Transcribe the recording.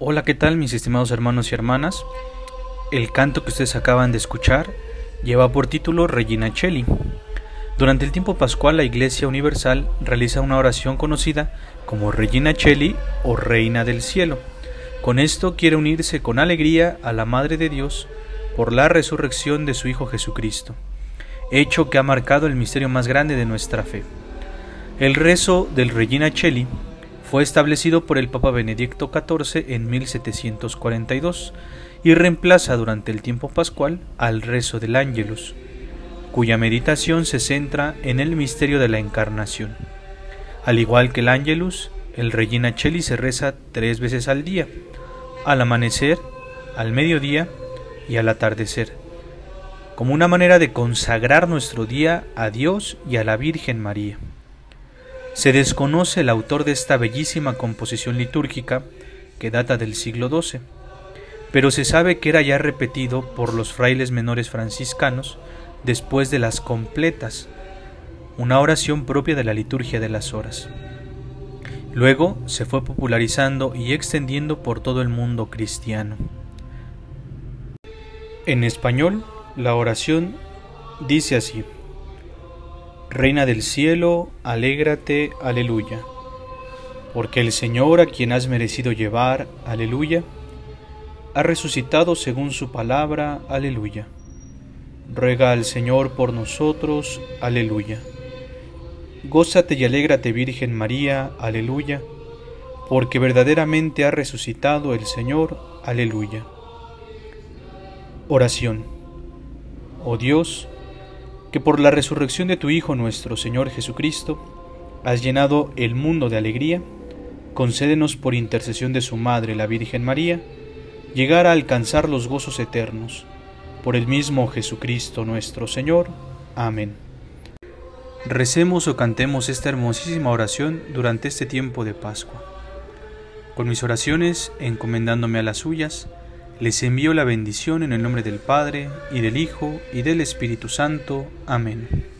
Hola, ¿qué tal mis estimados hermanos y hermanas? El canto que ustedes acaban de escuchar lleva por título Regina Cheli. Durante el tiempo pascual la Iglesia Universal realiza una oración conocida como Regina Cheli o Reina del Cielo. Con esto quiere unirse con alegría a la Madre de Dios por la resurrección de su Hijo Jesucristo, hecho que ha marcado el misterio más grande de nuestra fe. El rezo del Regina Cheli fue establecido por el Papa Benedicto XIV en 1742 y reemplaza durante el tiempo pascual al rezo del Ángelus, cuya meditación se centra en el misterio de la Encarnación. Al igual que el Ángelus, el Regina Cheli se reza tres veces al día, al amanecer, al mediodía y al atardecer, como una manera de consagrar nuestro día a Dios y a la Virgen María. Se desconoce el autor de esta bellísima composición litúrgica que data del siglo XII, pero se sabe que era ya repetido por los frailes menores franciscanos después de las completas, una oración propia de la liturgia de las horas. Luego se fue popularizando y extendiendo por todo el mundo cristiano. En español, la oración dice así. Reina del cielo, alégrate, aleluya. Porque el Señor a quien has merecido llevar, aleluya, ha resucitado según su palabra, aleluya. Ruega al Señor por nosotros, aleluya. Gózate y alégrate Virgen María, aleluya, porque verdaderamente ha resucitado el Señor, aleluya. Oración. Oh Dios, que por la resurrección de tu Hijo nuestro Señor Jesucristo, has llenado el mundo de alegría, concédenos por intercesión de su Madre, la Virgen María, llegar a alcanzar los gozos eternos. Por el mismo Jesucristo nuestro Señor. Amén. Recemos o cantemos esta hermosísima oración durante este tiempo de Pascua. Con mis oraciones, encomendándome a las suyas, les envío la bendición en el nombre del Padre, y del Hijo, y del Espíritu Santo. Amén.